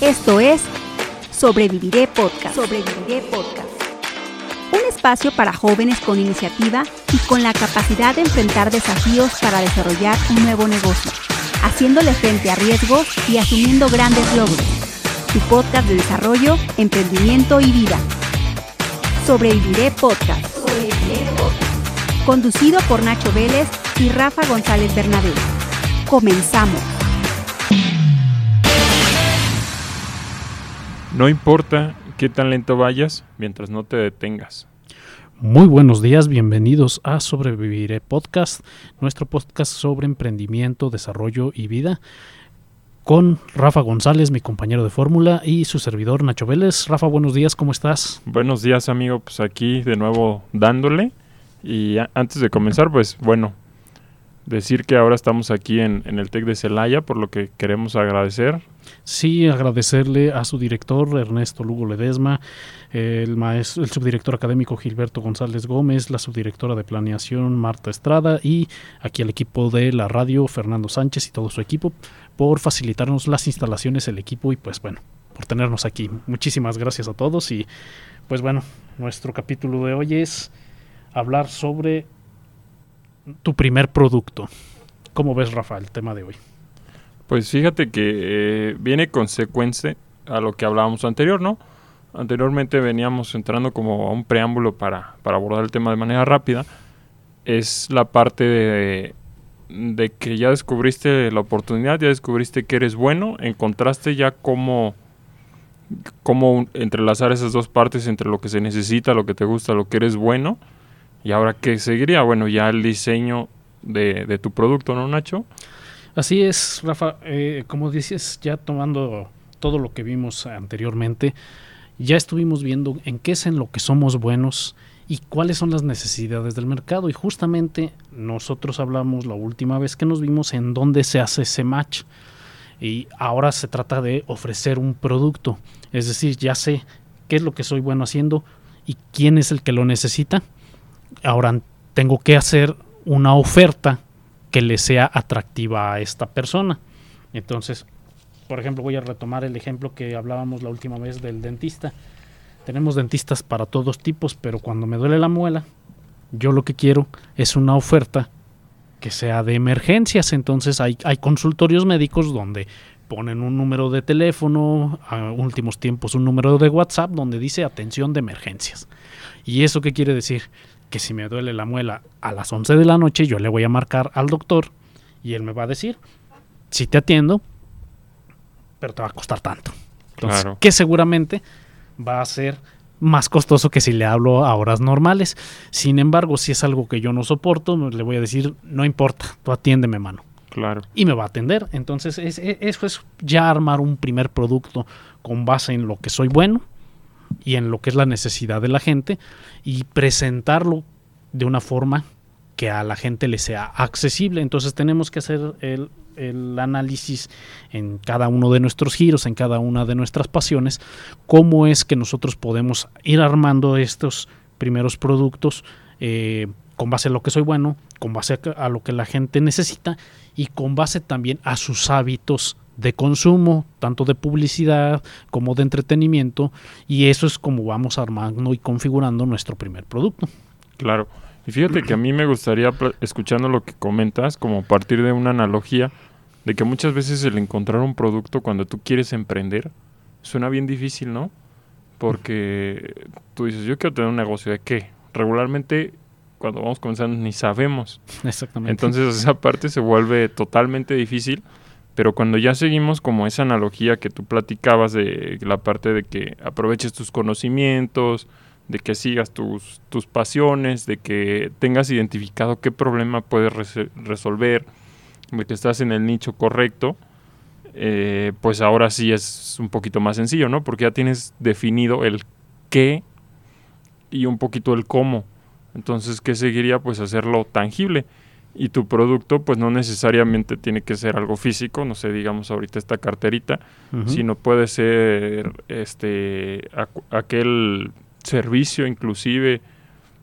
Esto es Sobreviviré Podcast. Sobreviviré Podcast. Un espacio para jóvenes con iniciativa y con la capacidad de enfrentar desafíos para desarrollar un nuevo negocio, haciéndole frente a riesgos y asumiendo grandes logros. Tu podcast de desarrollo, emprendimiento y vida. Sobreviviré Podcast. Sobreviviré Podcast. Conducido por Nacho Vélez y Rafa González Bernabé. Comenzamos. No importa qué tan lento vayas mientras no te detengas. Muy buenos días, bienvenidos a Sobreviviré Podcast, nuestro podcast sobre emprendimiento, desarrollo y vida, con Rafa González, mi compañero de fórmula, y su servidor Nacho Vélez. Rafa, buenos días, ¿cómo estás? Buenos días, amigo, pues aquí de nuevo dándole. Y antes de comenzar, pues bueno, decir que ahora estamos aquí en, el TEC de Celaya, por lo que queremos agradecer Sí, agradecerle a su director Ernesto Lugo Ledesma, el, maestro, el subdirector académico Gilberto González Gómez, la subdirectora de planeación Marta Estrada y aquí al equipo de la radio Fernando Sánchez y todo su equipo por facilitarnos las instalaciones, el equipo y pues bueno, por tenernos aquí. Muchísimas gracias a todos y pues bueno, nuestro capítulo de hoy es hablar sobre tu primer producto. ¿Cómo ves, Rafa, el tema de hoy? Pues fíjate que eh, viene consecuencia a lo que hablábamos anterior, ¿no? Anteriormente veníamos entrando como a un preámbulo para, para abordar el tema de manera rápida. Es la parte de, de que ya descubriste la oportunidad, ya descubriste que eres bueno, encontraste ya cómo, cómo entrelazar esas dos partes entre lo que se necesita, lo que te gusta, lo que eres bueno. Y ahora, ¿qué seguiría? Bueno, ya el diseño de, tu producto, ¿no, Nacho? Así es, Rafa. Eh, como dices, ya tomando todo lo que vimos anteriormente, ya estuvimos viendo en qué es en lo que somos buenos y cuáles son las necesidades del mercado. Y justamente nosotros hablamos la última vez que nos vimos en dónde se hace ese match. Y ahora se trata de ofrecer un producto. Es decir, ya sé qué es lo que soy bueno haciendo y quién es el que lo necesita. Ahora tengo que hacer una oferta que le sea atractiva a esta persona. Entonces, por ejemplo, voy a retomar el ejemplo que hablábamos la última vez del dentista. Tenemos dentistas para todos tipos, pero cuando me duele la muela, yo lo que quiero es una oferta que sea de emergencias. Entonces hay, consultorios médicos donde ponen un número de teléfono, a últimos tiempos un número de WhatsApp donde dice atención de emergencias. ¿Y eso qué quiere decir? Que si me duele la muela a las 11 de la noche, yo le voy a marcar al doctor y él me va a decir, si te atiendo, pero te va a costar tanto. Entonces, que seguramente va a ser más costoso que si le hablo a horas normales. Sin embargo, si es algo que yo no soporto, le voy a decir, no importa, tú atiéndeme, mano. Claro. Y me va a atender. Entonces, es, eso es ya armar un primer producto con base en lo que soy bueno y en lo que es la necesidad de la gente y presentarlo de una forma que a la gente le sea accesible. Entonces tenemos que hacer el, el, análisis en cada uno de nuestros giros, en cada una de nuestras pasiones, cómo es que nosotros podemos ir armando estos primeros productos eh, con base a lo que soy bueno, con base a lo que la gente necesita y con base también a sus hábitos de consumo, tanto de publicidad como de entretenimiento, y eso es como vamos armando y configurando nuestro primer producto. Claro. Y fíjate que a mí me gustaría, escuchando lo que comentas, como partir de una analogía, de que muchas veces el encontrar un producto cuando tú quieres emprender suena bien difícil, ¿no? Porque tú dices, yo quiero tener un negocio de qué. Regularmente cuando vamos comenzando ni sabemos. Exactamente. Entonces esa parte se vuelve totalmente difícil pero cuando ya seguimos como esa analogía que tú platicabas de la parte de que aproveches tus conocimientos, de que sigas tus, tus pasiones, de que tengas identificado qué problema puedes resolver, de que estás en el nicho correcto, eh, pues ahora sí es un poquito más sencillo, ¿no? Porque ya tienes definido el qué y un poquito el cómo. Entonces, ¿qué seguiría? Pues hacerlo tangible y tu producto pues no necesariamente tiene que ser algo físico, no sé, digamos ahorita esta carterita, sino puede ser este aquel servicio inclusive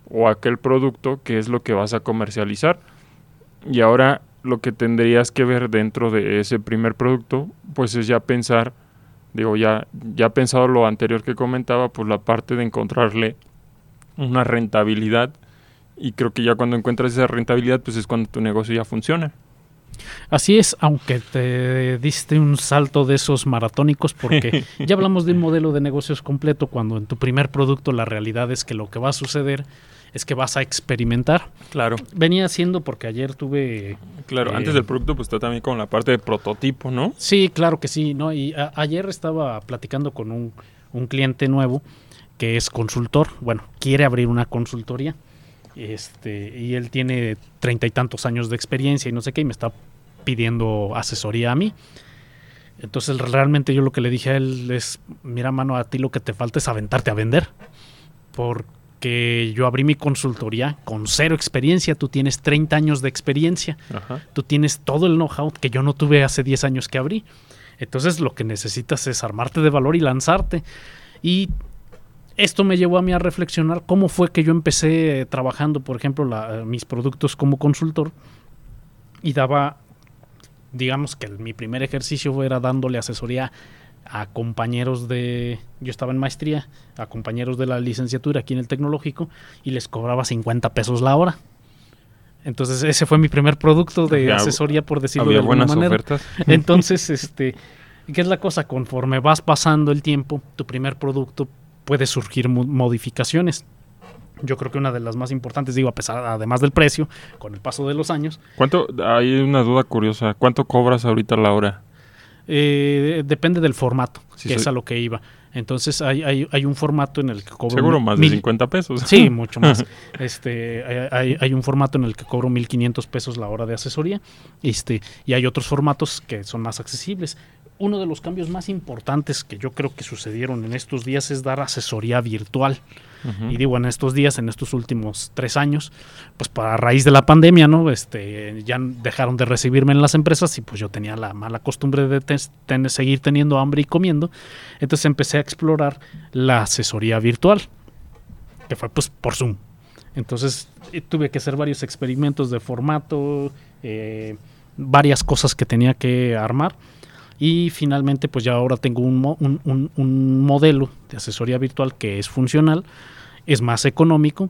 o aquel producto que es lo que vas a comercializar. Y ahora lo que tendrías que ver dentro de ese primer producto pues es ya pensar digo, ya, ya pensado lo anterior que comentaba, pues la parte de encontrarle una rentabilidad y creo que ya cuando encuentras esa rentabilidad, pues es cuando tu negocio ya funciona. Así es, aunque te diste un salto de esos maratónicos, porque ya hablamos de un modelo de negocios completo, cuando en tu primer producto la realidad es que lo que va a suceder es que vas a experimentar. Claro. Venía haciendo porque ayer tuve... Claro, eh, antes del producto pues está también con la parte de prototipo, ¿no? Sí, claro que sí, ¿no? Y a- ayer estaba platicando con un, un cliente nuevo que es consultor, bueno, quiere abrir una consultoría, este, y él tiene treinta y tantos años de experiencia y no sé qué, y me está pidiendo asesoría a mí. Entonces realmente yo lo que le dije a él es, mira mano, a ti lo que te falta es aventarte a vender, porque yo abrí mi consultoría con cero experiencia, tú tienes 30 años de experiencia, Ajá. tú tienes todo el know-how que yo no tuve hace 10 años que abrí. Entonces lo que necesitas es armarte de valor y lanzarte. Y esto me llevó a mí a reflexionar cómo fue que yo empecé trabajando, por ejemplo, la- mis productos como consultor y daba, digamos que mi primer ejercicio era dándole asesoría a compañeros de, yo estaba en maestría, a compañeros de la licenciatura aquí en el tecnológico y les cobraba 50 pesos la hora. Entonces ese fue mi primer producto de Había- asesoría, por decirlo Había de alguna buenas manera. ofertas. Entonces, este, ¿qué es la cosa? Conforme vas pasando el tiempo, tu primer producto puede surgir mo- modificaciones. Yo creo que una de las más importantes, digo, a pesar, además del precio, con el paso de los años, ¿Cuánto? Hay una duda curiosa. ¿Cuánto cobras ahorita la hora? eh, depende del formato, Sí, que es a lo que iba. Entonces, hay, hay, hay un formato en el que cobro... Seguro mil- más de mil- 50 pesos. Sí, mucho más. Este, hay- hay, hay un formato en el que cobro 1.500 pesos la hora de asesoría este, y hay otros formatos que son más accesibles. Uno de los cambios más importantes que yo creo que sucedieron en estos días es dar asesoría virtual. Y digo, en estos días, en estos últimos tres años, pues para raíz de la pandemia, ¿no? Este, ya dejaron de recibirme en las empresas y pues yo tenía la mala costumbre de ten- seguir teniendo hambre y comiendo. Entonces empecé a explorar la asesoría virtual, que fue pues por Zoom. Entonces eh, tuve que hacer varios experimentos de formato, eh, varias cosas que tenía que armar. Y finalmente, pues ya ahora tengo un, mo- un- un- un modelo de asesoría virtual que es funcional, es más económico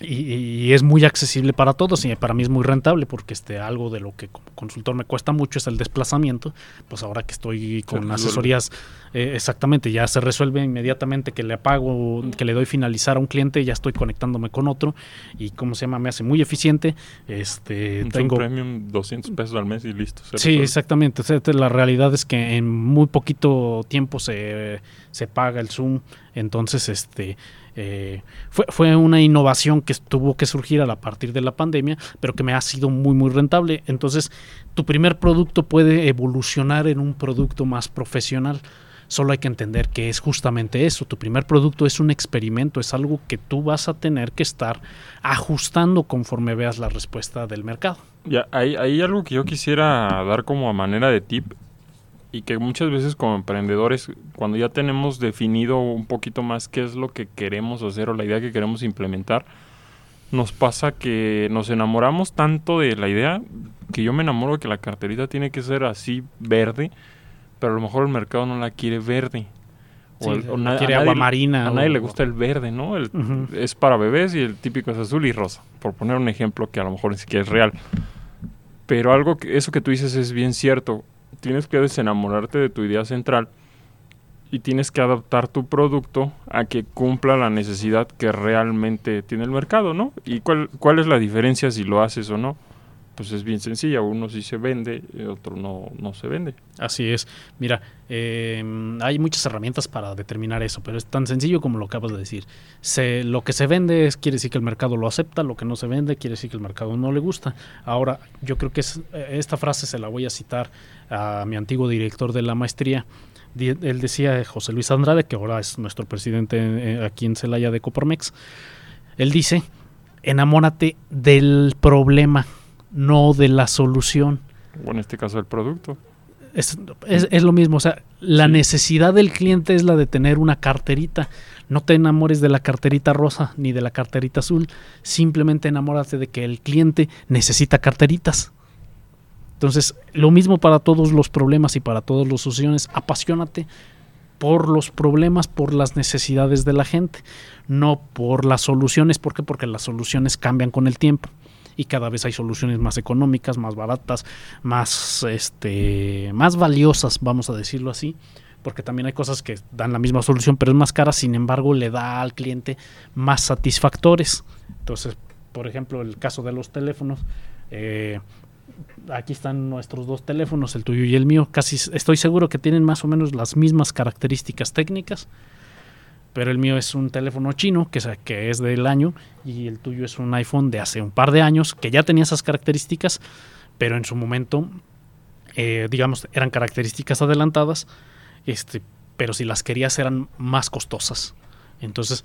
y, y es muy accesible para todos y para mí es muy rentable porque este algo de lo que como consultor me cuesta mucho es el desplazamiento pues ahora que estoy con asesorías eh, exactamente ya se resuelve inmediatamente que le apago que le doy finalizar a un cliente ya estoy conectándome con otro y cómo se llama me hace muy eficiente este Un tengo premium 200 pesos al mes y listo. Sí, resuelve. exactamente. La realidad es que en muy poquito tiempo se, se paga el Zoom. Entonces, este eh, fue, fue una innovación que tuvo que surgir a partir de la pandemia, pero que me ha sido muy, muy rentable. Entonces, tu primer producto puede evolucionar en un producto más profesional. Solo hay que entender que es justamente eso. Tu primer producto es un experimento, es algo que tú vas a tener que estar ajustando conforme veas la respuesta del mercado. Ya, hay, hay algo que yo quisiera dar como a manera de tip y que muchas veces como emprendedores, cuando ya tenemos definido un poquito más qué es lo que queremos hacer o la idea que queremos implementar, nos pasa que nos enamoramos tanto de la idea que yo me enamoro de que la carterita tiene que ser así verde, pero a lo mejor el mercado no la quiere verde. Sí, el- na- a quiere nadie- agua marina A nadie o- le gusta el verde, ¿no? El- Ujú. Es para bebés y el típico es azul y rosa, por poner un ejemplo que a lo mejor ni siquiera es real. Pero algo que eso que tú dices es bien cierto. Tienes que desenamorarte de tu idea central y tienes que adaptar tu producto a que cumpla la necesidad que realmente tiene el mercado, ¿no? ¿Y cuál, cuál es la diferencia si lo haces o no? Pues es bien sencilla, uno sí se vende y otro no, no se vende. Así es. Mira, eh, hay muchas herramientas para determinar eso, pero es tan sencillo como lo acabas de decir. Se, lo que se vende es, quiere decir que el mercado lo acepta, lo que no se vende quiere decir que el mercado no le gusta. Ahora, yo creo que es, eh, esta frase se la voy a citar a mi antiguo director de la maestría. Él decía, José Luis Andrade, que ahora es nuestro presidente eh, aquí en Celaya de Coparmex, él dice, enamórate del problema, no de la solución. O en este caso el producto. Es, es- es lo mismo, o sea, la Sí. necesidad del cliente es la de tener una carterita. No te enamores de la carterita rosa ni de la carterita azul, simplemente enamórate de que el cliente necesita carteritas. Entonces, lo mismo para todos los problemas y para todas las soluciones, apasionate por los problemas, por las necesidades de la gente, no por las soluciones. ¿Por qué? Porque las soluciones cambian con el tiempo y cada vez hay soluciones más económicas, más baratas, más, este, más valiosas, vamos a decirlo así, porque también hay cosas que dan la misma solución, pero es más cara, sin embargo, le da al cliente más satisfactores. Entonces, por ejemplo, el caso de los teléfonos, eh, aquí están nuestros dos teléfonos, el tuyo y el mío. Casi estoy seguro que tienen más o menos las mismas características técnicas. Pero el mío es un teléfono chino, que es, que es del año, y el tuyo es un iPhone de hace un par de años, que ya tenía esas características, pero en su momento, eh, digamos, eran características adelantadas, este, pero si las querías eran más costosas. Entonces,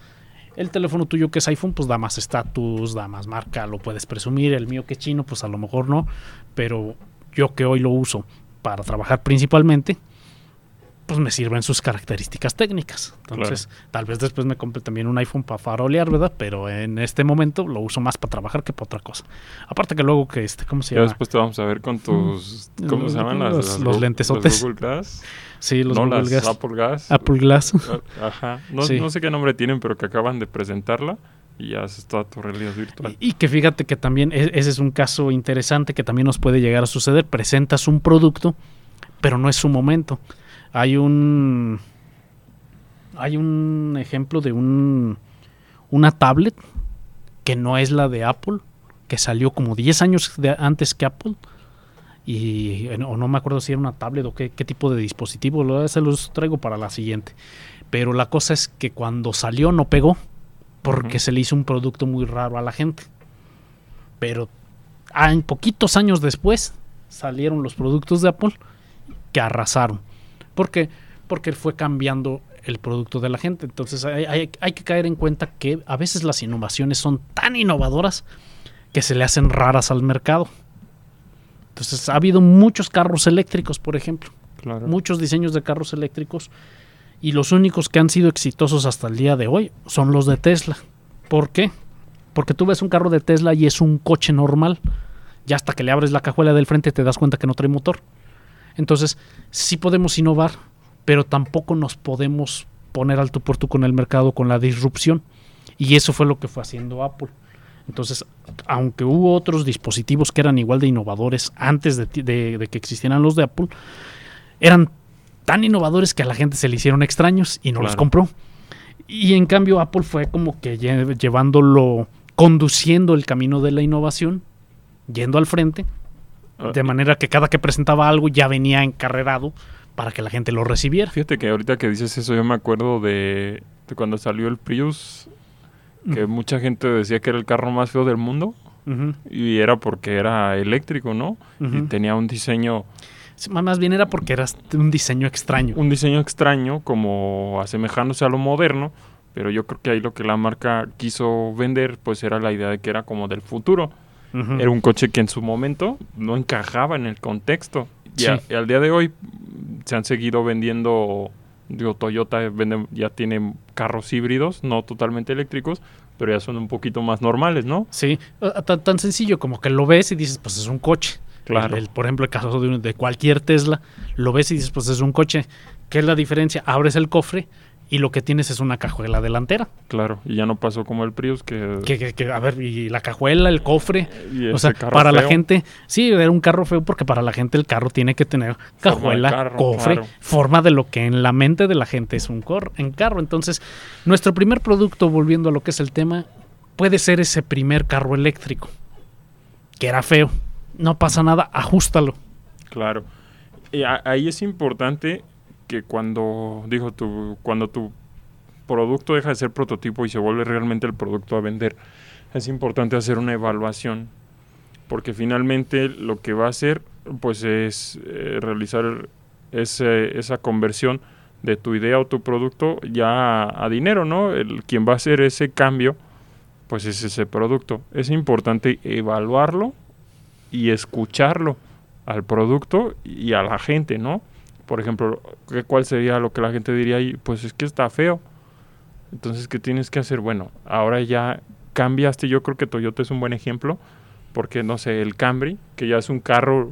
el teléfono tuyo que es iPhone, pues da más estatus, da más marca, lo puedes presumir. El mío que es chino, pues a lo mejor no. Pero yo que hoy lo uso para trabajar principalmente, pues me sirven sus características técnicas. Entonces, tal vez después me compre también un iPhone para farolear, ¿verdad? Pero en este momento lo uso más para trabajar que para otra cosa. Aparte que luego que este, ¿cómo se llama? Ya después te vamos a ver con tus, ¿cómo se llaman? Los, Las, los. Google Glass. Sí, los no, Google las Glass. Apple Glass. Apple Glass. Ajá. No, Sí. no sé qué nombre tienen, pero que acaban de presentarla y ya es toda tu realidad virtual. Y, y que fíjate que también e- ese es un caso interesante que también nos puede llegar a suceder. Presentas un producto, pero no es su momento. Hay un hay un ejemplo de un una tablet que no es la de Apple, que salió como 10 años de- antes que Apple. Y o no me acuerdo si era una tablet o qué, qué tipo de dispositivo, lo- se los traigo para la siguiente. Pero la cosa es que cuando salió no pegó porque se le hizo un producto muy raro a la gente. Pero ah, en poquitos años después salieron los productos de Apple que arrasaron. ¿Por qué? Porque fue cambiando el producto de la gente. Entonces hay, hay- hay que caer en cuenta que a veces las innovaciones son tan innovadoras que se le hacen raras al mercado. Entonces ha habido muchos carros eléctricos, por ejemplo Claro. muchos diseños de carros eléctricos y los únicos que han sido exitosos hasta el día de hoy son los de Tesla. ¿Por qué? Porque tú ves un carro de Tesla y es un coche normal. Ya hasta que le abres la cajuela del frente te das cuenta que no trae motor. Entonces, sí podemos innovar, pero tampoco nos podemos poner al tú por tú con el mercado, con la disrupción. Y eso fue lo que fue haciendo Apple. Entonces, aunque hubo otros dispositivos que eran igual de innovadores antes de, ti- de- de que existieran los de Apple, eran tan innovadores que a la gente se le hicieron extraños y no los compró. Y en cambio Apple fue como que lle- llevándolo, conduciendo el camino de la innovación, yendo al frente, de manera que cada que presentaba algo ya venía encarrerado para que la gente lo recibiera. Fíjate que ahorita que dices eso, yo me acuerdo de, de cuando salió el Prius, que mucha gente decía que era el carro más feo del mundo y era porque era eléctrico, ¿no? Y tenía un diseño, Sí, Más bien era porque era un diseño extraño. un diseño extraño, como asemejándose a lo moderno, pero yo creo que ahí lo que la marca quiso vender, pues era la idea de que era como del futuro. Era un coche que en su momento no encajaba en el contexto. Y, Sí. a- y al día de hoy se han seguido vendiendo, digo, Toyota vende- ya tiene carros híbridos, no totalmente eléctricos, pero ya son un poquito más normales, ¿no? Sí, tan, tan sencillo como que lo ves y dices, pues es un coche. Claro. El- el- por ejemplo, el caso de, un- de cualquier Tesla, lo ves y dices, pues es un coche. ¿Qué es la diferencia? Abres el cofre y lo que tienes es una cajuela delantera. Claro, y ya no pasó como el Prius que... Que, que- que, a ver, y la cajuela, el cofre. y O sea, carro para la gente, sí, era un carro feo porque para la gente el carro tiene que tener cajuela, carro, cofre, claro. forma de lo que en la mente de la gente es un cor en carro. Entonces, nuestro primer producto, volviendo a lo que es el tema, puede ser ese primer carro eléctrico, que era feo. No pasa nada, ajustalo. Claro. Y ahí es importante que cuando, dijo tu, cuando tu producto deja de ser prototipo y se vuelve realmente el producto a vender, es importante hacer una evaluación, porque finalmente lo que va a hacer, pues es eh, realizar ese- esa conversión de tu idea o tu producto ya a, a dinero, ¿no? El, quien va a hacer ese cambio, pues es ese producto. Es importante evaluarlo y escucharlo al producto y a la gente, ¿no? Por ejemplo, ¿qué- ¿cuál sería lo que la gente diría ahí? Pues es que está feo. Entonces, ¿qué tienes que hacer? Bueno, ahora ya cambiaste, yo creo que Toyota es un buen ejemplo, porque no sé, el Camry, que ya es un carro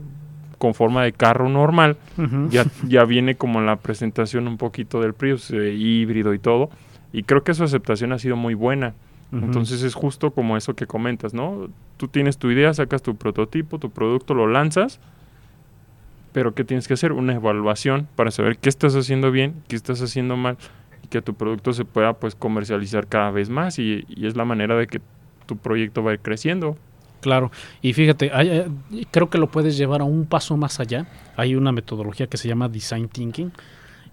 con forma de carro normal, Ujú. ya, ya viene como en la presentación un poquito del Prius, eh, híbrido y todo. Y creo que su aceptación ha sido muy buena. Ujú. Entonces es justo como eso que comentas, ¿no? Tú tienes tu idea, sacas tu prototipo, tu producto, lo lanzas, pero ¿qué tienes que hacer? Una evaluación para saber qué estás haciendo bien, qué estás haciendo mal y que tu producto se pueda pues comercializar cada vez más y, y es la manera de que tu proyecto va creciendo. Claro, y fíjate, hay, eh, creo que lo puedes llevar a un paso más allá. Hay una metodología que se llama Design Thinking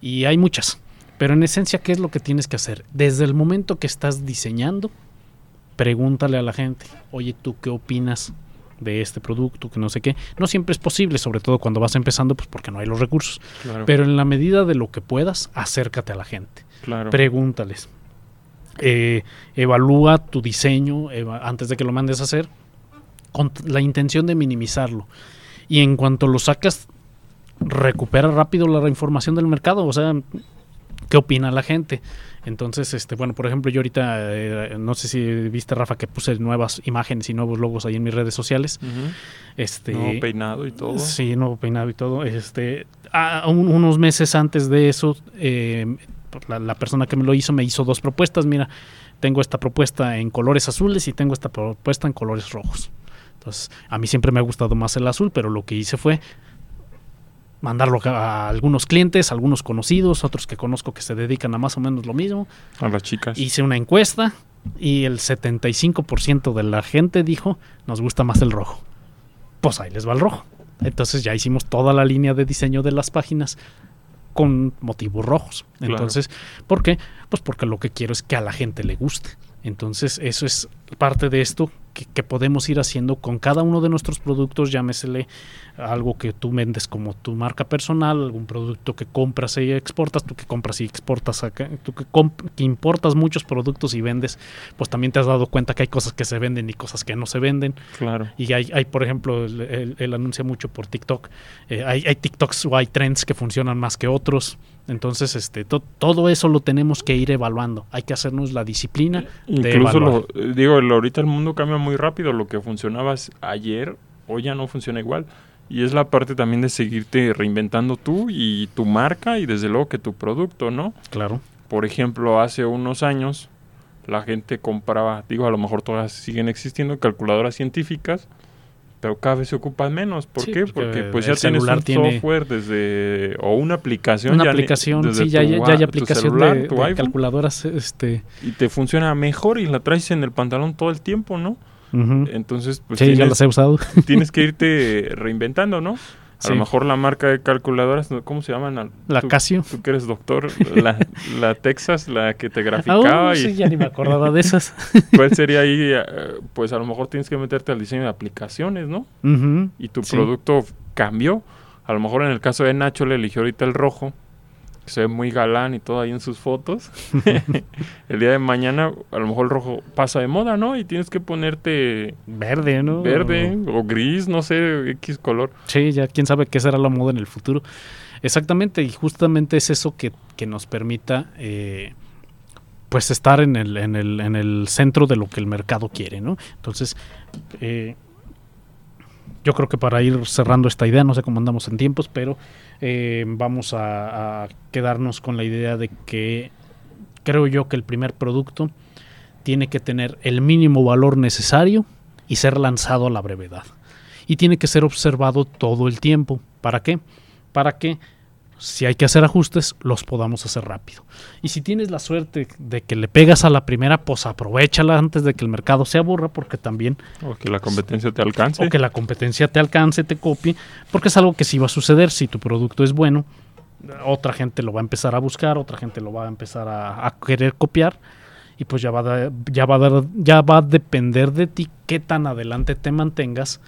y hay muchas, pero en esencia, ¿qué es lo que tienes que hacer? Desde el momento que estás diseñando, pregúntale a la gente, oye, ¿tú qué opinas de este producto? Que no sé qué. No siempre es posible, sobre todo cuando vas empezando, pues porque no hay los recursos. Claro. Pero en la medida de lo que puedas, acércate a la gente. claro. Pregúntales. Eh, evalúa tu diseño eva- antes de que lo mandes a hacer con la intención de minimizarlo. Y en cuanto lo sacas, recupera rápido la información del mercado. O sea, ¿qué opina la gente? Entonces, este, bueno, por ejemplo, yo ahorita, eh, no sé si viste, Rafa, que puse nuevas imágenes y nuevos logos ahí en mis redes sociales. Este, Nuevo peinado y todo. Sí, nuevo peinado y todo. Este, a- un- unos meses antes de eso, eh, la, la persona que me lo hizo me hizo dos propuestas. Mira, tengo esta propuesta en colores azules y tengo esta propuesta en colores rojos. Entonces, a mí siempre me ha gustado más el azul, pero lo que hice fue mandarlo a algunos clientes, algunos conocidos, otros que conozco que se dedican a más o menos lo mismo. A las chicas. Hice una encuesta y el 75% de la gente dijo, nos gusta más el rojo. Pues ahí les va el rojo. Entonces ya hicimos toda la línea de diseño de las páginas con motivos rojos. Claro. Entonces, ¿por qué? Pues porque lo que quiero es que a la gente le guste. Entonces, eso es parte de esto que, que podemos ir haciendo con cada uno de nuestros productos, llámesele algo que tú vendes como tu marca personal, algún producto que compras y exportas, tú que compras y exportas acá, tú que importas muchos productos y vendes, pues también te has dado cuenta que hay cosas que se venden y cosas que no se venden. Claro. Y hay, hay por ejemplo, él, él- él anuncia mucho por TikTok. eh, hay, hay TikToks o hay trends que funcionan más que otros. Entonces, este, to- todo eso lo tenemos que ir evaluando. Hay que hacernos la disciplina. de Incluso, evaluar. lo, eh, digo, ahorita el mundo cambia muy rápido. Lo que funcionaba ayer, hoy ya no funciona igual. Y es la parte también de seguirte reinventando tú y tu marca y desde luego que tu producto, ¿no? Claro. Por ejemplo, hace unos años la gente compraba, digo, a lo mejor todas siguen existiendo calculadoras científicas, pero cada vez se ocupan menos. ¿Por Sí, qué? porque Porque pues ya tienes un tiene- software desde o una aplicación, Una ya ni- aplicación, desde sí, ya, tu ya, hay tu aplicación celular, de, tu de iPhone, calculadoras. Este, y te funciona mejor y la traes en el pantalón todo el tiempo, ¿no? Entonces, pues sí, ya las he usado. tienes que irte reinventando, ¿no? A Sí. lo mejor la marca de calculadoras. ¿cómo se llaman? La tú- Casio. Tú que eres doctor, la, la Texas, la que te Ah, graficaba uh, y sí, ya ni me acordaba de esas. cuál sería ahí, eh, pues a lo mejor tienes que meterte al diseño de aplicaciones, ¿no? Y tu Sí. producto cambió. A lo mejor en el caso de Nacho le eligió ahorita el rojo, que se ve muy galán y todo ahí en sus fotos. el día de mañana a lo mejor el rojo pasa de moda, ¿no? Y tienes que ponerte Verde, ¿no? verde o gris, no sé, X color. Sí, ya quién sabe qué será la moda en el futuro. Exactamente, y justamente es eso que, que nos permita eh, pues estar en el, en, el, en el centro de lo que el mercado quiere, ¿no? Entonces, eh, yo creo que para ir cerrando esta idea, no sé cómo andamos en tiempos, pero eh, vamos a, a quedarnos con la idea de que creo yo que el primer producto tiene que tener el mínimo valor necesario y ser lanzado a la brevedad y tiene que ser observado todo el tiempo. ¿Para qué? Para que si hay que hacer ajustes, los podamos hacer rápido. Y si tienes la suerte de que le pegas a la primera, pues aprovechala antes de que el mercado se aburra, porque también, O que la competencia te alcance. o que la competencia te alcance, te copie, porque es algo que sí va a suceder si tu producto es bueno. Otra gente lo va a empezar a buscar, otra gente lo va a empezar a, a querer copiar y pues ya va, a ya, va a dar- ya va a depender de ti qué tan adelante te mantengas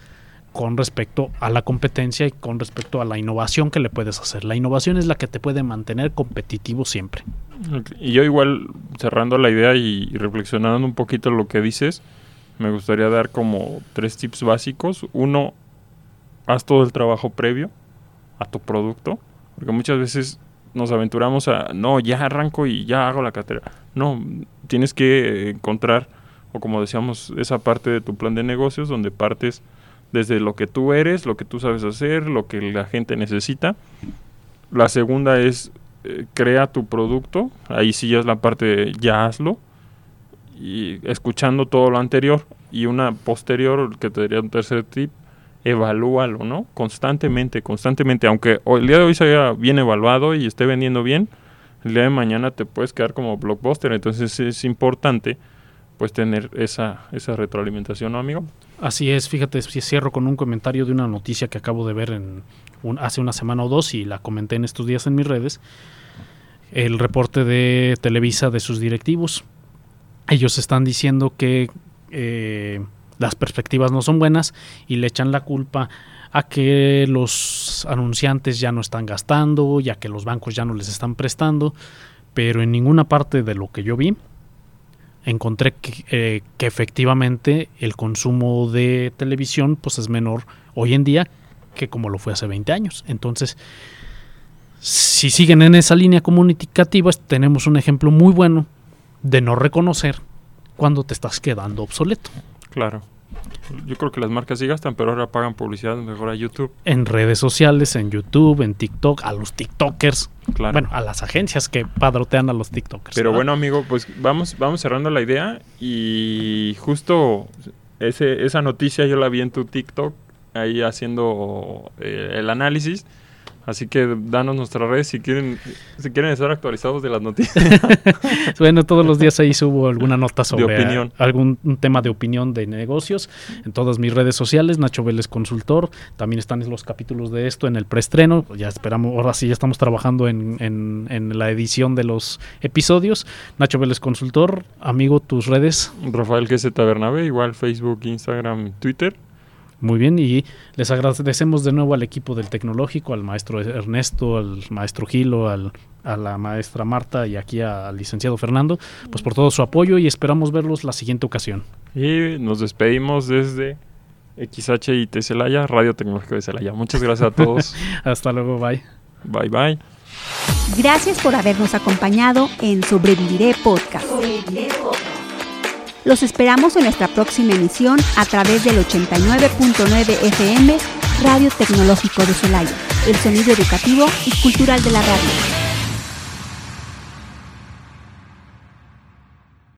con respecto a la competencia y con respecto a la innovación que le puedes hacer. La innovación es la que te puede mantener competitivo siempre. Y yo igual, cerrando la idea y reflexionando un poquito lo que dices, me gustaría dar como tres tips básicos. Uno, haz todo el trabajo previo a tu producto, porque muchas veces nos aventuramos a, no, ya arranco y ya hago la cartera. No, tienes que encontrar, o como decíamos, esa parte de tu plan de negocios donde partes desde lo que tú eres, lo que tú sabes hacer, lo que la gente necesita. La segunda es eh, crea tu producto, ahí sí ya es la parte de ya hazlo, y escuchando todo lo anterior. Y una posterior, que te daría un tercer tip, evalúalo, ¿no? Constantemente, constantemente, aunque el día de hoy se haya bien evaluado y esté vendiendo bien, el día de mañana te puedes quedar como blockbuster, entonces es importante pues tener esa, esa retroalimentación, ¿no, amigo? Así es, fíjate, cierro con un comentario de una noticia que acabo de ver hace una semana o dos y la comenté en estos días en mis redes, el reporte de Televisa de sus directivos. Ellos están diciendo que eh, las perspectivas no son buenas y le echan la culpa a que los anunciantes ya no están gastando, ya que los bancos ya no les están prestando, pero en ninguna parte de lo que yo vi encontré que, eh, que, efectivamente el consumo de televisión pues es menor hoy en día que como lo fue hace 20 años. Entonces, si siguen en esa línea comunicativa, tenemos un ejemplo muy bueno de no reconocer cuando te estás quedando obsoleto. Claro. Yo creo que las marcas sí gastan, pero ahora pagan publicidad mejor a YouTube. En redes sociales, en YouTube, en TikTok, a los TikTokers. Claro. Bueno, a las agencias que padrotean a los TikTokers. Pero bueno, amigo, pues vamos, vamos cerrando la idea y justo ese, esa noticia yo la vi en tu TikTok ahí haciendo eh, el análisis Así que danos nuestras redes si quieren, si quieren estar actualizados de las noticias. bueno, todos los días ahí subo alguna nota sobre algún tema de opinión de negocios en todas mis redes sociales, Nacho Vélez Consultor. También están los capítulos de esto en el preestreno. Ya esperamos, ahora sí ya estamos trabajando en, en, en la edición de los episodios. Nacho Vélez Consultor, amigo, tus redes. Rafael Quese Tabernabe, igual Facebook, Instagram, Twitter. Muy bien, y les agradecemos de nuevo al equipo del tecnológico, al maestro Ernesto, al maestro Gilo, al, a la maestra Marta y aquí al licenciado Fernando, pues por todo su apoyo y esperamos verlos la siguiente ocasión. Y nos despedimos desde XHIT Celaya, Radio Tecnológico de Celaya. Muchas gracias a todos. Hasta luego, bye. Bye, bye. Gracias por habernos acompañado en Sobreviviré Podcast. Los esperamos en nuestra próxima emisión a través del 89.9 FM Radio Tecnológico de Celaya, el sonido educativo y cultural de la radio.